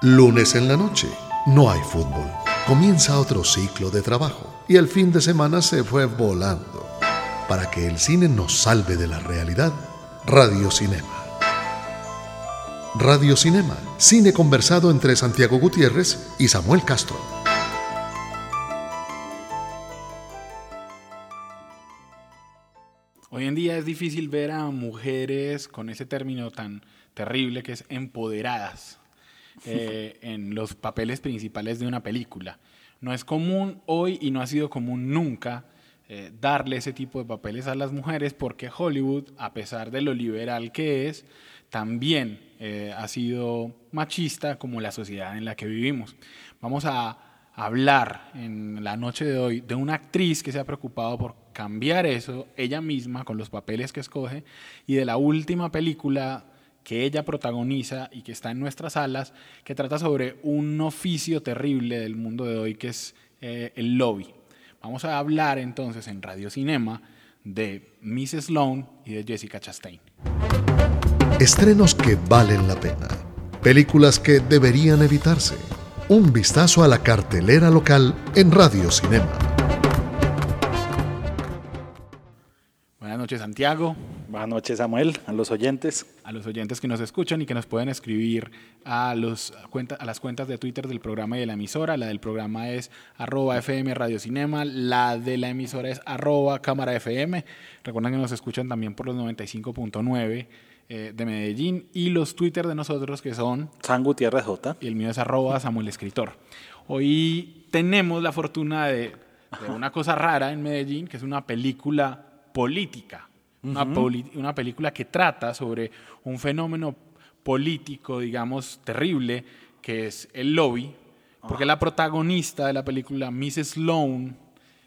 Lunes en la noche, no hay fútbol. Comienza otro ciclo de trabajo y el fin de semana se fue volando. Para que el cine nos salve de la realidad, Radio Cinema. Radio Cinema, cine conversado entre Santiago Gutiérrez y Samuel Castro. Hoy en día es difícil ver a mujeres con ese término tan terrible que es empoderadas eh, en los papeles principales de una película. No es común hoy y no ha sido común nunca eh, darle ese tipo de papeles a las mujeres porque Hollywood, a pesar de lo liberal que es, también eh, ha sido machista como la sociedad en la que vivimos. Vamos a hablar en la noche de hoy de una actriz que se ha preocupado por cambiar eso ella misma con los papeles que escoge y de la última película que ella protagoniza y que está en nuestras salas, que trata sobre un oficio terrible del mundo de hoy que es eh, el lobby. Vamos a hablar entonces en Radio Cinema de Mrs. Sloan y de Jessica Chastain. Estrenos que valen la pena. Películas que deberían evitarse. Un vistazo a la cartelera local en Radio Cinema. Buenas noches Santiago. Buenas noches, Samuel, a los oyentes. A los oyentes que nos escuchan y que nos pueden escribir a, los, a las cuentas de Twitter del programa y de la emisora. La del programa es arroba FM Radio Cinema, la de la emisora es arroba Cámara FM. Recuerden que nos escuchan también por los 95.9 eh, de Medellín y los Twitter de nosotros que son... San Gutiérrez J. Y el mío es arroba Samuel Escritor. Hoy tenemos la fortuna de, de una cosa rara en Medellín, que es una película política una, película que trata sobre un fenómeno político, digamos, terrible, que es el lobby, porque la protagonista de la película, Mrs. Sloan,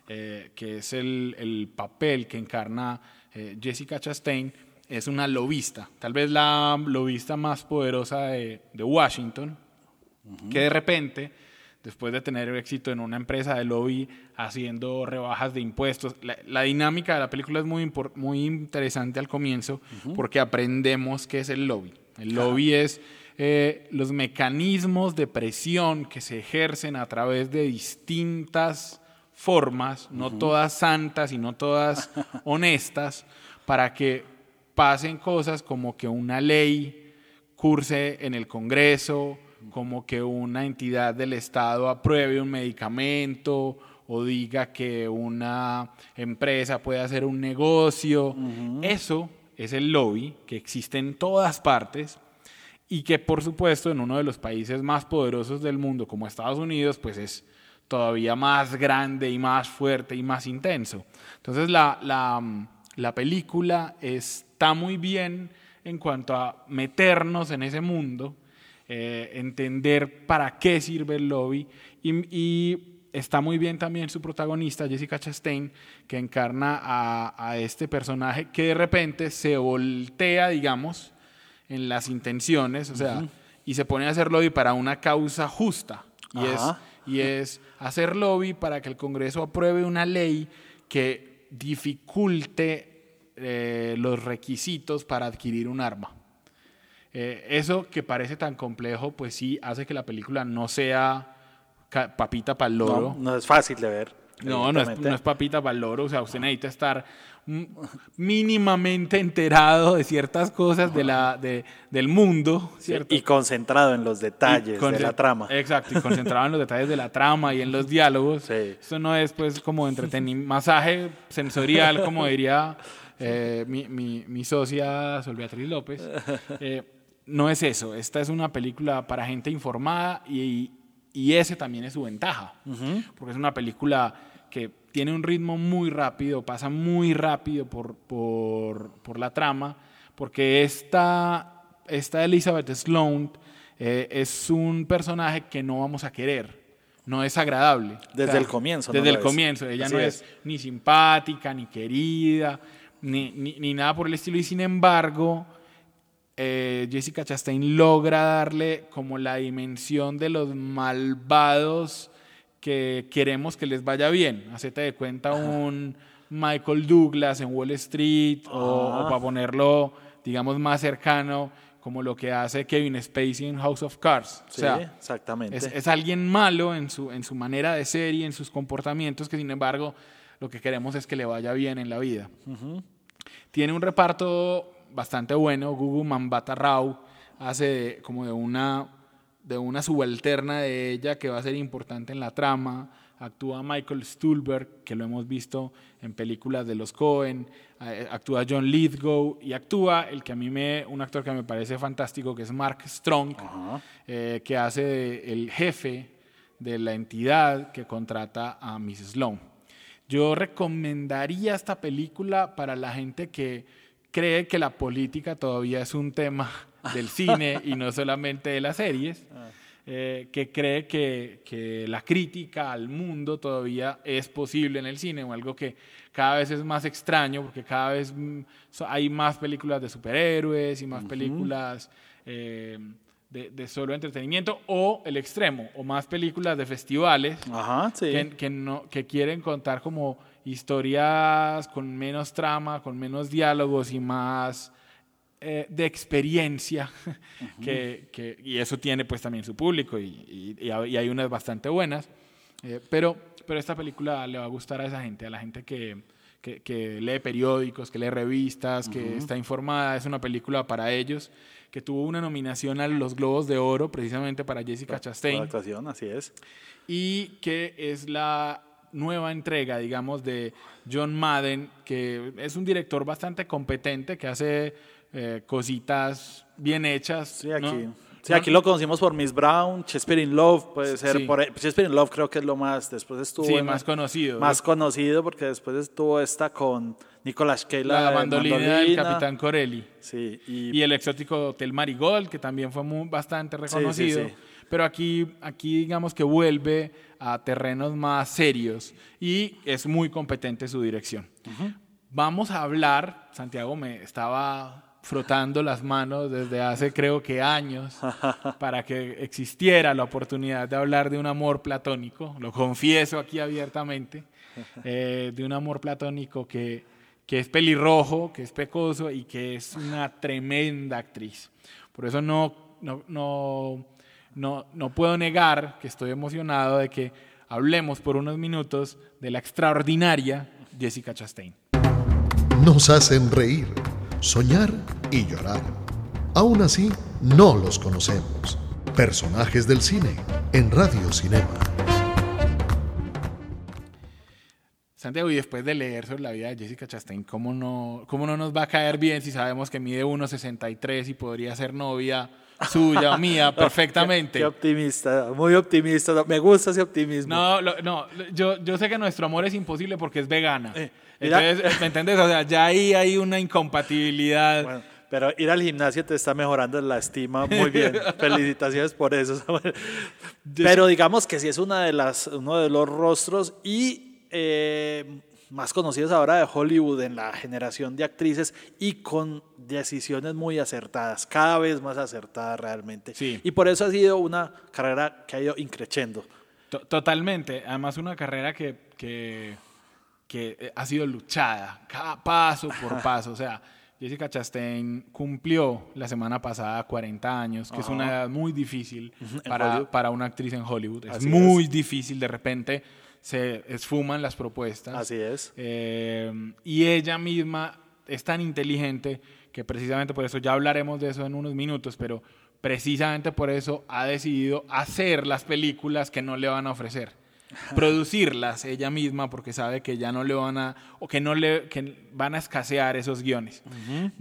eh, que es el, papel que encarna eh, Jessica Chastain, es una lobista, tal vez la lobista más poderosa de, Washington, que de repente después de tener éxito en una empresa de lobby haciendo rebajas de impuestos. La, dinámica de la película es muy, muy interesante al comienzo porque aprendemos qué es el lobby. El lobby es eh, los mecanismos de presión que se ejercen a través de distintas formas, no todas santas y no todas honestas, para que pasen cosas como que una ley curse en el Congreso, como que una entidad del Estado apruebe un medicamento o diga que una empresa puede hacer un negocio. Eso es el lobby que existe en todas partes y que por supuesto en uno de los países más poderosos del mundo como Estados Unidos pues es todavía más grande y más fuerte y más intenso. Entonces la, la película está muy bien en cuanto a meternos en ese mundo eh, entender para qué sirve el lobby y, está muy bien también su protagonista, Jessica Chastain, que encarna a, este personaje que de repente se voltea, digamos, en las intenciones, o sea, y se pone a hacer lobby para una causa justa. Y es, y es hacer lobby para que el Congreso apruebe una ley que dificulte eh, los requisitos para adquirir un arma. Eh, eso que parece tan complejo, pues sí hace que la película no sea papita para el loro. No, es fácil de ver. No, no es, papita para el loro. O sea, usted necesita estar mínimamente enterado de ciertas cosas de la, de, del mundo. y concentrado en los detalles de la trama. Exacto, y concentrado en los detalles de la trama y en los diálogos. Eso no es pues como entretenimiento, masaje sensorial, como diría eh, mi, mi, mi, socia Sol Beatriz López. Eh, no es eso. Esta es una película para gente informada y, y ese también es su ventaja. Porque es una película que tiene un ritmo muy rápido, pasa muy rápido por, por, por la trama, porque esta, esta Elizabeth Sloan eh, es un personaje que no vamos a querer. No es agradable. Desde el comienzo. Desde el comienzo. Ella no es. ni simpática, ni querida, ni, ni, ni nada por el estilo. Y sin embargo, eh, Jessica Chastain logra darle como la dimensión de los malvados que queremos que les vaya bien. Hacete de cuenta un Michael Douglas en Wall Street o, para ponerlo, digamos, más cercano, como lo que hace Kevin Spacey en House of Cards. Sí, o sea, exactamente. es, es alguien malo en su, en su manera de ser y en sus comportamientos, que sin embargo lo que queremos es que le vaya bien en la vida. Tiene un reparto bastante bueno. Gugu Mambata Rao hace de- como de una, de una subalterna de ella que va a ser importante en la trama. Actúa Michael Stuhlberg, que lo hemos visto en películas de los Cohen. Eh, Actúa John Lithgow y actúa el que a mí me, un actor que me parece fantástico, que es Mark Strong, eh, que hace de el jefe de la entidad que contrata a Miss Sloan. Yo recomendaría esta película para la gente que cree que la política todavía es un tema del cine y no solamente de las series, eh, que cree que, que la crítica al mundo todavía es posible en el cine o algo que cada vez es más extraño porque cada vez mm, hay más películas de superhéroes y más películas eh, de, de solo entretenimiento o el extremo o más películas de festivales Ajá, sí. que, que no, que quieren contar como historias con menos trama, con menos diálogos y más eh, de experiencia, que, que- y eso tiene pues también su público y, y- y hay unas bastante buenas, eh, pero, pero esta película le va a gustar a esa gente, a la gente que, que- que lee periódicos, que lee revistas, que está informada, es una película para ellos, que tuvo una nominación a los Globos de Oro precisamente para Jessica Chastain. actuación, así es. y que es la nueva entrega, digamos, de John Madden, que es un director bastante competente, que hace eh, cositas bien hechas. Sí, aquí. ¿no? Sí, aquí lo conocimos por Miss Brown, Shakespeare in Love, puede ser Sí. por Shakespeare in Love creo que es lo más, después estuvo Sí, en- más conocido. más conocido porque después estuvo esta con Nicolas Cage, la, bandolina del. Capitán Corelli. Sí, y, Y el exótico Hotel Marigold, que también fue muy, bastante sí, reconocido. sí. Pero aquí, aquí digamos que vuelve a terrenos más serios y es muy competente su dirección. Vamos a hablar, Santiago me estaba frotando las manos desde hace creo que años para que existiera la oportunidad de hablar de un amor platónico, lo confieso aquí abiertamente, eh, de un amor platónico que, que es pelirrojo, que es pecoso y que es una tremenda actriz. Por eso no, no, no, no, no puedo negar que estoy emocionado de que hablemos por unos minutos de la extraordinaria Jessica Chastain. Nos hacen reír, soñar y llorar. Aún así, no los conocemos. Personajes del cine en Radio Cinema. Santiago, y después de leer sobre la vida de Jessica Chastain, ¿cómo no, cómo no nos va a caer bien si sabemos que mide 1,63 y podría ser novia suya o mía perfectamente? Qué, qué optimista, muy optimista. Me gusta ese optimismo. No, lo- no, yo, yo sé que nuestro amor es imposible porque es vegana. Eh, Entonces, ¿me entiendes? O sea, ya ahí hay una incompatibilidad. Bueno, pero ir al gimnasio te está mejorando la estima muy bien. Felicitaciones por eso. Pero digamos que sí es una de las, uno de los rostros y eh, más conocidos ahora de Hollywood en la generación de actrices y con decisiones muy acertadas, cada vez más acertadas realmente. Sí. Y por eso ha sido una carrera que ha ido increciendo. To- Totalmente. Además, una carrera que, que, que eh, ha sido luchada, cada paso por paso. O sea, Jessica Chastain cumplió la semana pasada 40 años, que es una edad muy difícil para, para una actriz en Hollywood. Es Así muy difícil, de repente se esfuman las propuestas. Así es. Eh, y ella misma es tan inteligente que precisamente por eso, ya hablaremos de eso en unos minutos, pero precisamente por eso ha decidido hacer las películas que no le van a ofrecer. Producirlas ella misma porque sabe que ya no le van a, o que no le, que van a escasear esos guiones.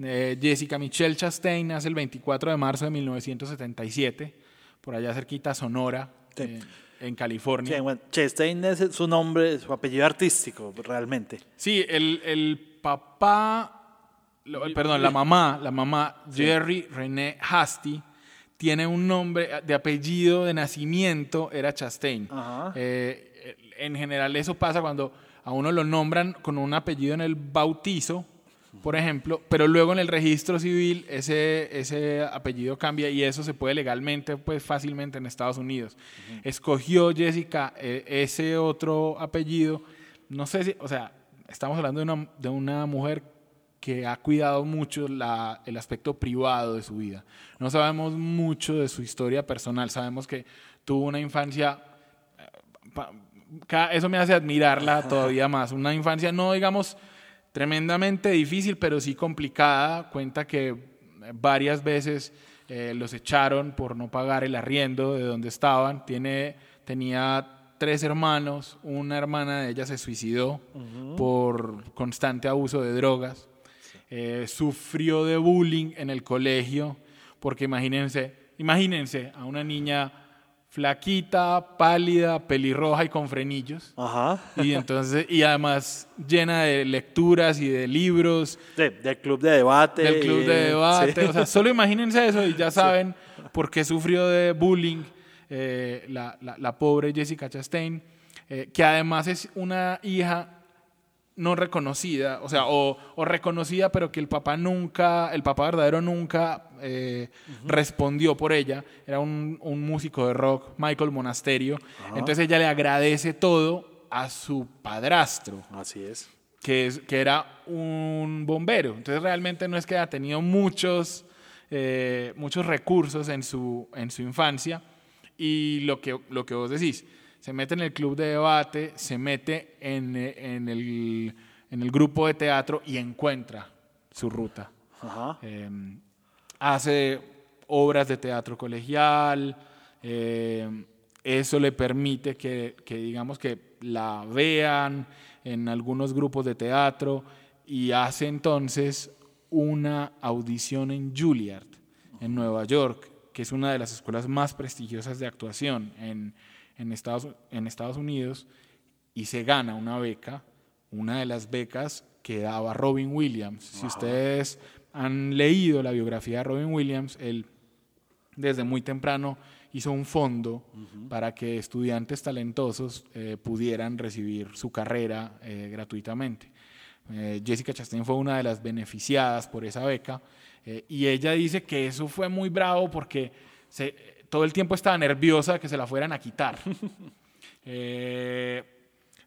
Eh, Jessica Michelle Chastain nace el 24 de marzo de 1977, por allá cerquita Sonora, Sí. eh, en California. Sí, bueno, Chastain es su nombre, su apellido artístico, realmente. Sí, el, el papá, lo- perdón, la mamá, la mamá, Jerry René Hasty, tiene un nombre de apellido de nacimiento, era Chastain. Ajá. Eh, en general eso pasa cuando a uno lo nombran con un apellido en el bautizo, por ejemplo, pero luego en el registro civil ese, ese apellido cambia y eso se puede legalmente, pues fácilmente en Estados Unidos. Escogió Jessica eh, ese otro apellido, no sé si, o sea, estamos hablando de una, de una mujer que ha cuidado mucho la, el aspecto privado de su vida. No sabemos mucho de su historia personal, sabemos que tuvo una infancia, eh, eso me hace admirarla todavía más, una infancia no digamos tremendamente difícil, pero sí complicada, cuenta que varias veces eh, los echaron por no pagar el arriendo de donde estaban, Tiene, tenía tres hermanos, una hermana de ella se suicidó por constante abuso de drogas, eh, sufrió de bullying en el colegio, porque imagínense, imagínense a una niña flaquita, pálida, pelirroja y con frenillos. Ajá. Y entonces, y además llena de lecturas y de libros. del club de debate. Del club de debate. O sea, solo imagínense eso y ya saben por qué sufrió de bullying eh, la, la, pobre Jessica Chastain, eh, que además es una hija no reconocida, o sea, o, reconocida, pero que el papá nunca, el papá verdadero nunca eh, respondió por ella. Era un, un, músico de rock, Michael Monasterio. Entonces ella le agradece todo a su padrastro. Así es. Que, es, que era un bombero. Entonces realmente no es que haya tenido muchos, muchos recursos en su, en su infancia, y lo que, lo que vos decís, se mete en el club de debate, se mete en, en, el, en el, grupo de teatro y encuentra su ruta. Em, hace obras de teatro colegial, em, eso le permite que, que, digamos que la vean en algunos grupos de teatro y hace entonces una audición en Juilliard, en Nueva York, que es una de las escuelas más prestigiosas de actuación en, en, Estados, en Estados Unidos, y se gana una beca, una de las becas que daba Robin Williams. Si ustedes han leído la biografía de Robin Williams, él desde muy temprano hizo un fondo para que estudiantes talentosos eh, pudieran recibir su carrera eh, gratuitamente. Eh, Jessica Chastain fue una de las beneficiadas por esa beca eh, y ella dice que eso fue muy bravo porque se, todo el tiempo estaba nerviosa de que se la fueran a quitar. Eh,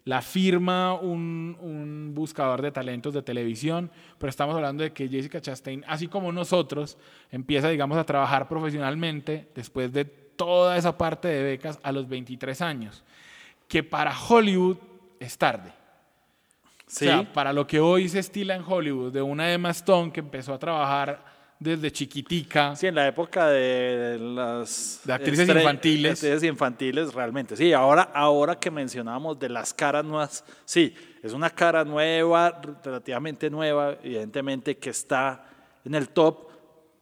la firma un, un, buscador de talentos de televisión, pero estamos hablando de que Jessica Chastain, así como nosotros, empieza, digamos, a trabajar profesionalmente después de toda esa parte de becas a los 23 años, que para Hollywood es tarde. O sea, para lo que hoy se estila en Hollywood, de una Emma Stone que empezó a trabajar desde chiquitica. Sí, en la época de las... De actrices infantiles. Actrices infantiles, realmente. Sí, ahora, ahora que mencionamos de las caras nuevas, sí, es una cara nueva, relativamente nueva, evidentemente que está en el top,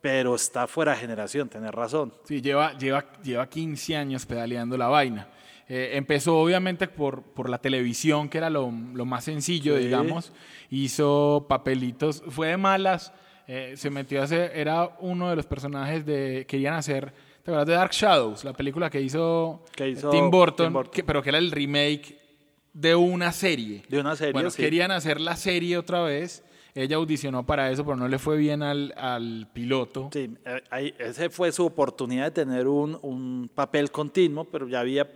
pero está fuera de generación, tenés razón. Sí, lleva, lleva, lleva 15 años pedaleando la vaina. Eh, empezó obviamente por, por la televisión, que era lo, lo más sencillo, digamos. Hizo papelitos, fue de malas. Eh, se metió a hacer, era uno de los personajes de, querían hacer, ¿te acuerdas de Dark Shadows? La película que hizo, Tim Burton, pero que era el remake de una serie. De una serie, Bueno, querían hacer la serie otra vez. Ella audicionó para eso, pero no le fue bien al, al piloto. Sí, eh, ahí, esa fue su oportunidad de tener un, un papel continuo, pero ya había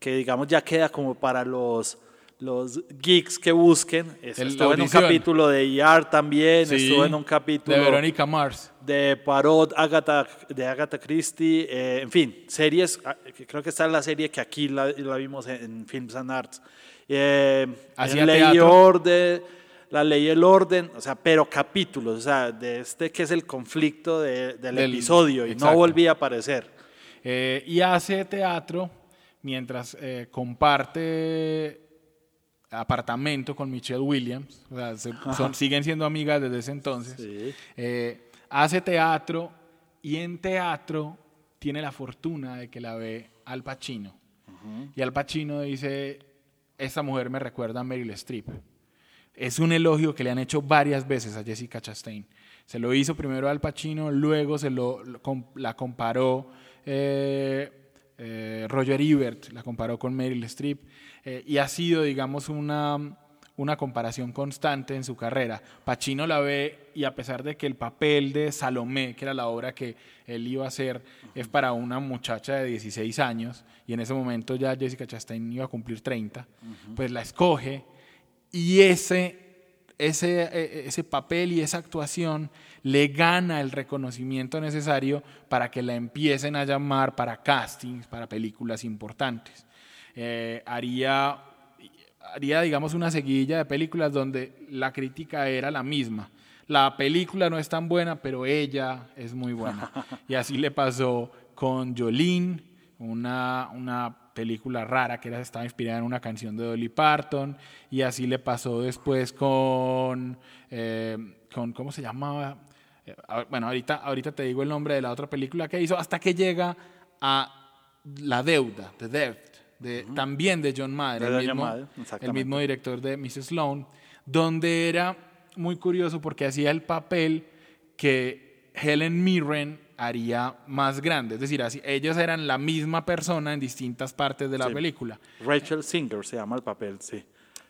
que digamos ya queda como para los, los geeks que busquen. estuvo en un capítulo de ER también, estuvo en un capítulo de Verónica Mars. De Parod, Agatha, de Agatha Christie, eh, en fin, series, ah, creo que está en la serie que aquí la, la vimos en, Films and Arts. Eh, la ley orden, la ley el orden, o sea, pero capítulos, o sea, de este que es el conflicto del, episodio y no volvía a aparecer. Eh, y hace teatro mientras eh, comparte apartamento con Michelle Williams, o sea, siguen siendo amigas desde ese entonces, eh, hace teatro y en teatro tiene la fortuna de que la ve Al Pacino. Y Al Pacino dice, esta mujer me recuerda a Meryl Streep. Es un elogio que le han hecho varias veces a Jessica Chastain. Se lo hizo primero Al Pacino, luego se lo, la comparó eh, eh, Roger Ebert la comparó con Meryl Streep eh, y ha sido, digamos, una, una comparación constante en su carrera. Pacino la ve y a pesar de que el papel de Salomé, que era la obra que él iba a hacer, es para una muchacha de 16 años y en ese momento ya Jessica Chastain iba a cumplir 30, pues la escoge y ese ese, e, ese papel y esa actuación le gana el reconocimiento necesario para que la empiecen a llamar para castings, para películas importantes. Eh, haría, haría, digamos, una seguidilla de películas donde la crítica era la misma. La película no es tan buena, pero ella es muy buena. Y así le pasó con Jolene, una, una película rara que era, estaba inspirada en una canción de Dolly Parton, y así le pasó después con, eh, con ¿cómo se llamaba? Eh, bueno, ahorita, ahorita te digo el nombre de la otra película que hizo, hasta que llega a La Deuda, The Debt, de, también de John Madden, el, mismo, el mismo director de Mrs. Sloan, donde era muy curioso porque hacía el papel que Helen Mirren haría más grande. Es decir, así, ellos eran la misma persona en distintas partes de la película. Rachel Singer se llama el papel, sí.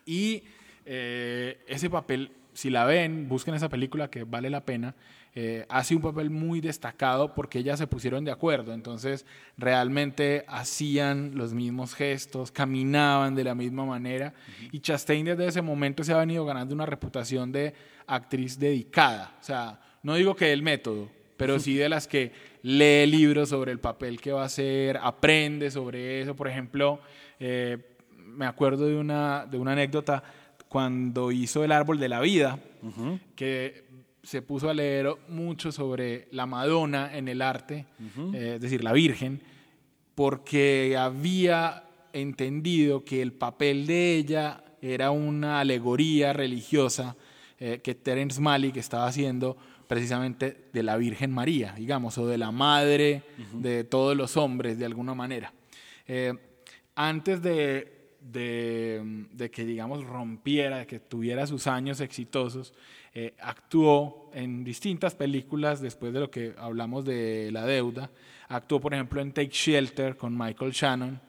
Y eh, ese papel, si la ven, busquen esa película que vale la pena. Eh, hace un papel muy destacado porque ellas se pusieron de acuerdo, entonces realmente hacían los mismos gestos, caminaban de la misma manera. Y Chastain desde ese momento se ha venido ganando una reputación de actriz dedicada, o sea, no digo que el método, pero sí de las que lee libros sobre el papel que va a hacer, aprende sobre eso, por ejemplo, eh, me acuerdo de una, de una anécdota cuando hizo El Árbol de la Vida, que se puso a leer mucho sobre la Madonna en el arte, eh, es decir, la Virgen, porque había entendido que el papel de ella era una alegoría religiosa eh, que Terence Malick estaba haciendo precisamente de la Virgen María, digamos, o de la madre de todos los hombres, de alguna manera. Eh, antes de, de, que, digamos, rompiera, de que tuviera sus años exitosos, eh, actuó en distintas películas después de lo que hablamos de La Deuda. Actuó, por ejemplo, en Take Shelter con Michael Shannon,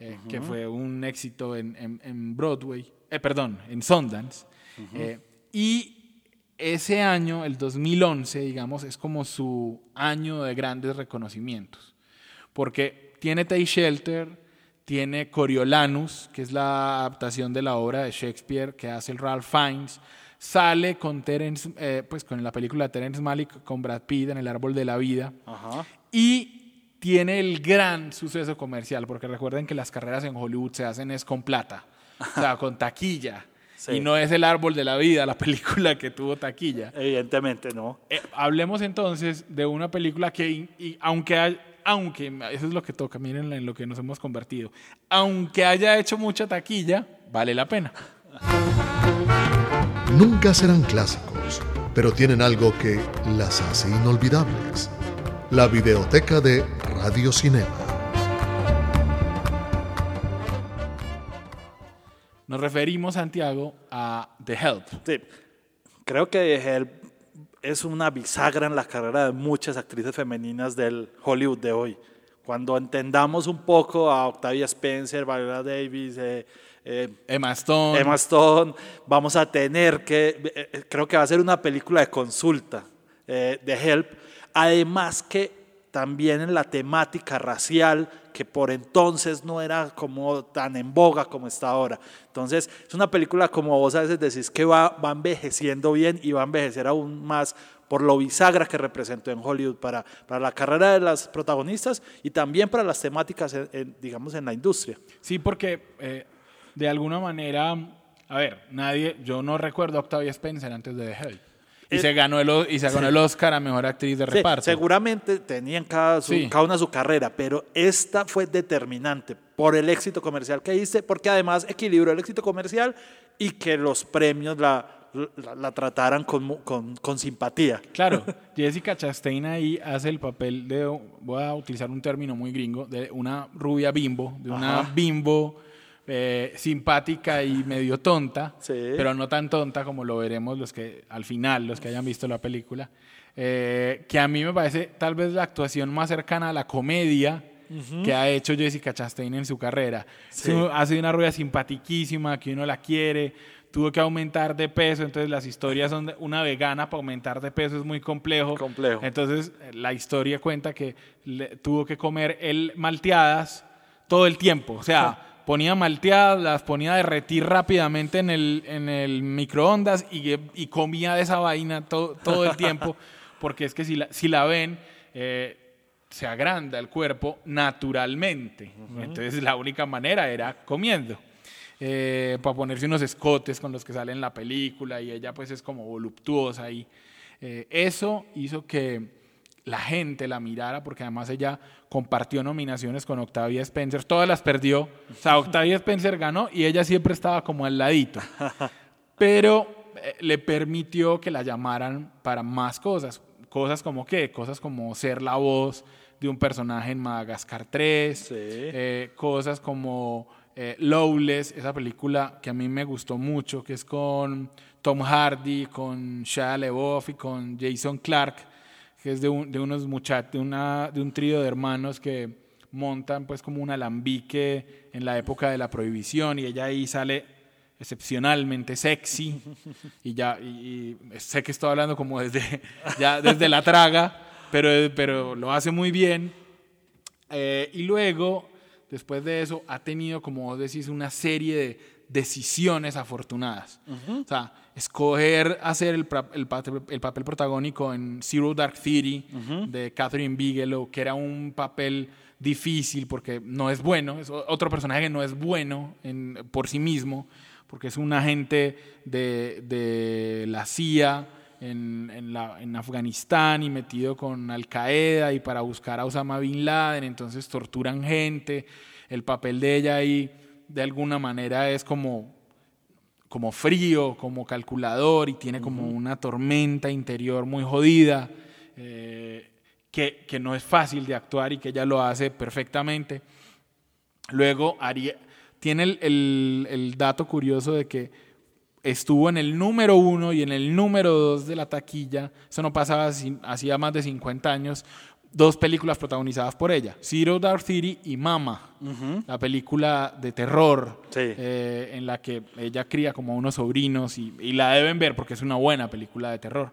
eh, que fue un éxito en, en, Broadway, eh, perdón, en Sundance. y ese año, el 2011, digamos, es como su año de grandes reconocimientos, porque tiene Take Shelter, tiene Coriolanus, que es la adaptación de la obra de Shakespeare que hace el Ralph Fiennes, sale con Terence, eh, pues con la película Terence Malick con Brad Pitt en El Árbol de la Vida y tiene el gran suceso comercial, porque recuerden que las carreras en Hollywood se hacen es con plata, o sea, con taquilla. Y no es el árbol de la vida, la película que tuvo taquilla. Evidentemente, no. Eh, hablemos entonces de una película que, aunque, aunque, eso es lo que toca, miren en lo que nos hemos convertido, aunque haya hecho mucha taquilla, vale la pena nunca serán clásicos, pero tienen algo que las hace inolvidables. La videoteca de Radio Cinema. Nos referimos, Santiago, a The Help. Sí. Creo que The Help es una bisagra en la carrera de muchas actrices femeninas del Hollywood de hoy. Cuando entendamos un poco a Octavia Spencer, Viola Davis, eh, eh, Emma Stone. Emma Stone. Vamos a tener que, eh, eh, creo que va a ser una película de consulta, de Help. Además que también en la temática racial, que por entonces no era como tan en boga como está ahora. Entonces, es una película como vos a veces decís que va, va envejeciendo bien y va a envejecer aún más por lo bisagra que representó en Hollywood para, para la carrera de las protagonistas y también para las temáticas, digamos, en la industria. Sí, porque de alguna manera, a ver, nadie, yo no recuerdo a Octavia Spencer antes de The Help. Y, eh, se ganó el, y se ganó el Oscar a Mejor Actriz de Reparto. Seguramente tenían cada, cada una su carrera, pero esta fue determinante por el éxito comercial que hice, porque además equilibró el éxito comercial y que los premios la, la, trataran con, con, con, simpatía. Claro, Jessica Chastain ahí hace el papel de, voy a utilizar un término muy gringo, de una rubia bimbo, de una bimbo eh, simpática y medio tonta, pero no tan tonta como lo veremos los que al final, los que hayan visto la película, eh, que a mí me parece tal vez la actuación más cercana a la comedia que ha hecho Jessica Chastain en su carrera. Ha sido una rubia simpatiquísima, que uno la quiere, tuvo que aumentar de peso, entonces las historias son de una vegana para aumentar de peso es muy complejo. Complejo. Entonces la historia cuenta que tuvo que comer el malteadas todo el tiempo, o sea, ponía malteadas, las ponía a derretir rápidamente en el, en el microondas y, y comía de esa vaina todo, todo el tiempo, porque es que si la, si la ven, eh, se agranda el cuerpo naturalmente. Entonces la única manera era comiendo. Eh, para ponerse unos escotes con los que sale en la película y ella pues es como voluptuosa ahí. Eh, eso hizo que la gente la mirara porque además ella compartió nominaciones con Octavia Spencer, todas las perdió, o sea, Octavia Spencer ganó y ella siempre estaba como al ladito, pero eh, le permitió que la llamaran para más cosas, cosas como qué, cosas como ser la voz de un personaje en Madagascar 3, eh, cosas como eh, Lowless, esa película que a mí me gustó mucho, que es con Tom Hardy, con Shia LaBeouf y con Jason Clark, que es de, de unos muchachos, de, de un trío de hermanos que montan pues como un alambique en la época de la prohibición y ella ahí sale excepcionalmente sexy y ya y, sé que estoy hablando como desde ya desde la traga pero, pero lo hace muy bien. Eh, y luego después de eso ha tenido como vos decís una serie de decisiones afortunadas. O sea escoger hacer el, el, el, papel protagónico en Zero Dark City de Catherine Bigelow, que era un papel difícil porque no es bueno, es otro personaje que no es bueno en, por sí mismo, porque es un agente de, de la CIA en, en, la, en, Afganistán y metido con Al Qaeda y para buscar a Osama Bin Laden, entonces torturan gente, el papel de ella ahí de alguna manera es como como frío, como calculador y tiene como una tormenta interior muy jodida, eh, que, que, no es fácil de actuar y que ella lo hace perfectamente. Luego tiene el, el, el dato curioso de que estuvo en el número uno y en el número dos de la taquilla, eso no pasaba hacía más de 50 años, dos películas protagonizadas por ella, Zero Dark City y Mama, la película de terror eh, en la que ella cría como unos sobrinos y, la deben ver porque es una buena película de terror.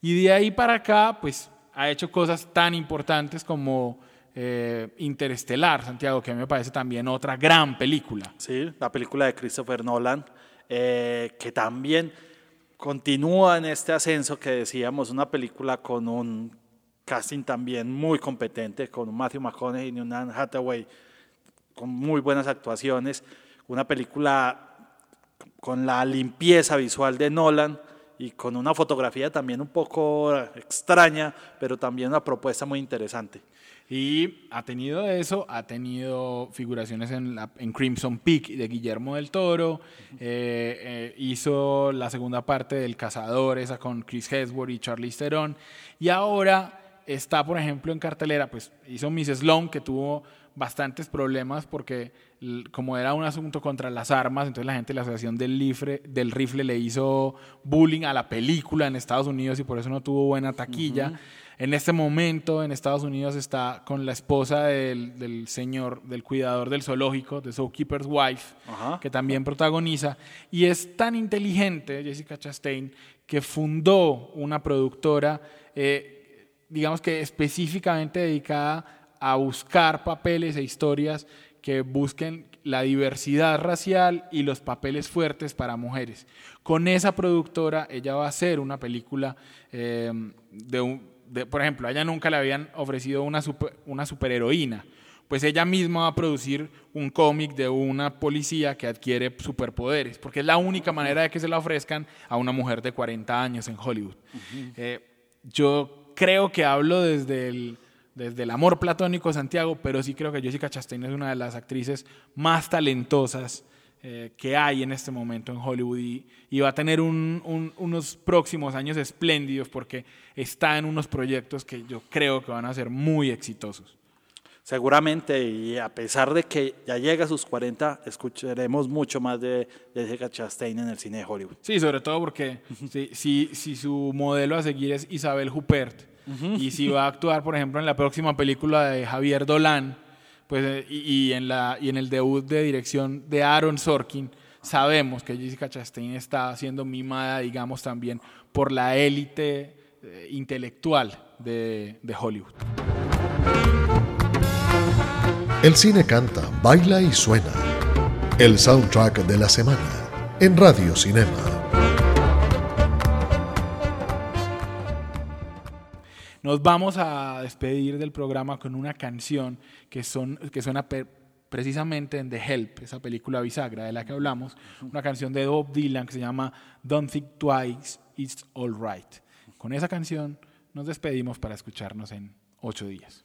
Y de ahí para acá, pues ha hecho cosas tan importantes como eh, Interestelar, Santiago, que a mí me parece también otra gran película. Sí, la película de Christopher Nolan, eh, que también continúa en este ascenso que decíamos, una película con un casting también muy competente, con Matthew McConaughey y Anne Hathaway, con muy buenas actuaciones. Una película con la limpieza visual de Nolan y con una fotografía también un poco extraña, pero también una propuesta muy interesante. Y ha tenido eso, ha tenido figuraciones en, la, en Crimson Peak de Guillermo del Toro, eh, eh, hizo la segunda parte del Cazador, esa con Chris Hemsworth y Charlize Theron, y ahora está, por ejemplo, en cartelera, pues hizo Miss Sloan, que tuvo bastantes problemas porque como era un asunto contra las armas, entonces la gente de la Asociación del Rifle, del Rifle le hizo bullying a la película en Estados Unidos y por eso no tuvo buena taquilla. En este momento en Estados Unidos está con la esposa del, señor, del cuidador del zoológico, de Zookeeper's Wife, que también protagoniza. Y es tan inteligente, Jessica Chastain, que fundó una productora eh, digamos que específicamente dedicada a buscar papeles e historias que busquen la diversidad racial y los papeles fuertes para mujeres. Con esa productora ella va a hacer una película eh, de, un, por ejemplo, a ella nunca le habían ofrecido una, una superheroína, pues ella misma va a producir un cómic de una policía que adquiere superpoderes, porque es la única manera de que se la ofrezcan a una mujer de 40 años en Hollywood. Eh, yo creo que hablo desde el, desde el amor platónico Santiago, pero sí creo que Jessica Chastain es una de las actrices más talentosas eh, que hay en este momento en Hollywood y, va a tener unos próximos años espléndidos porque está en unos proyectos que yo creo que van a ser muy exitosos. Seguramente, y a pesar de que ya llega a sus 40, escucharemos mucho más de, Jessica Chastain en el cine de Hollywood. Sí, sobre todo porque si, si, su modelo a seguir es Isabel Huppert, y si va a actuar, por ejemplo, en la próxima película de Javier Dolan, pues, eh, y, en la, y en el debut de dirección de Aaron Sorkin, sabemos que Jessica Chastain está siendo mimada, digamos, también por la élite eh, intelectual de, de Hollywood. El cine canta, baila y suena. el soundtrack de la semana en Radio Cinema. Nos vamos a despedir del programa con una canción que, son, que suena precisamente en The Help, esa película bisagra de la que hablamos, una canción de Bob Dylan que se llama Don't Think Twice, It's All Right. Con esa canción nos despedimos para escucharnos en ocho días.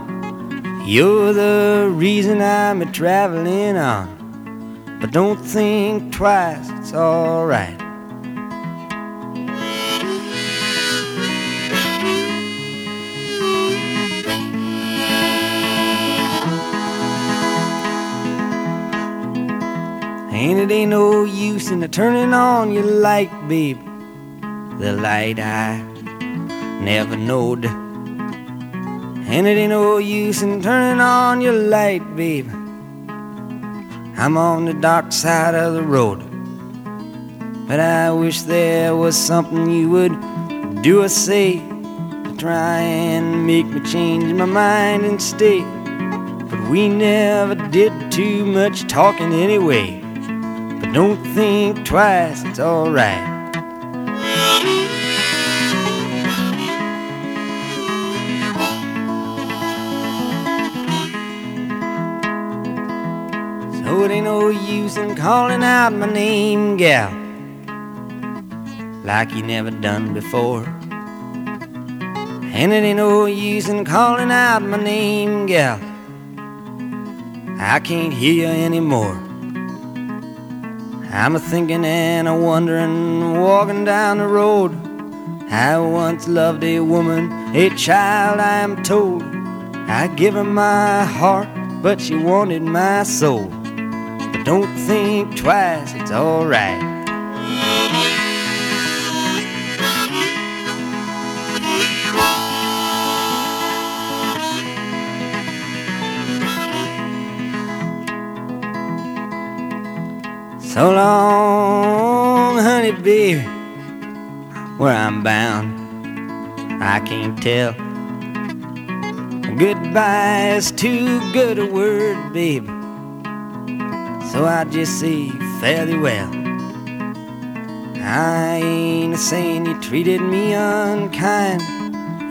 You're the reason I'm a traveling on. But don't think twice, it's alright. And it ain't no use in turning on your light, babe. The light I never knowed. And it ain't no use in turning on your light, babe. I'm on the dark side of the road. But I wish there was something you would do or say to try and make me change my mind and stay. But we never did too much talking anyway. But don't think twice, it's alright. It ain't no use in calling out my name, gal, like you never done before. And it ain't no use in calling out my name, gal. I can't hear you anymore. I'm a thinking and a wondering, walking down the road. I once loved a woman, a child, I am told. I give her my heart, but she wanted my soul. Don't think twice, it's alright. So long, honey, baby, where I'm bound, I can't tell. Goodbye is too good a word, baby. So I just say fairly well. I ain't a saying you treated me unkind.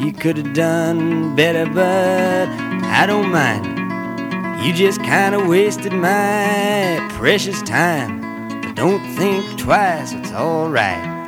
You could have done better, but I don't mind. You just kind of wasted my precious time. But don't think twice, it's alright.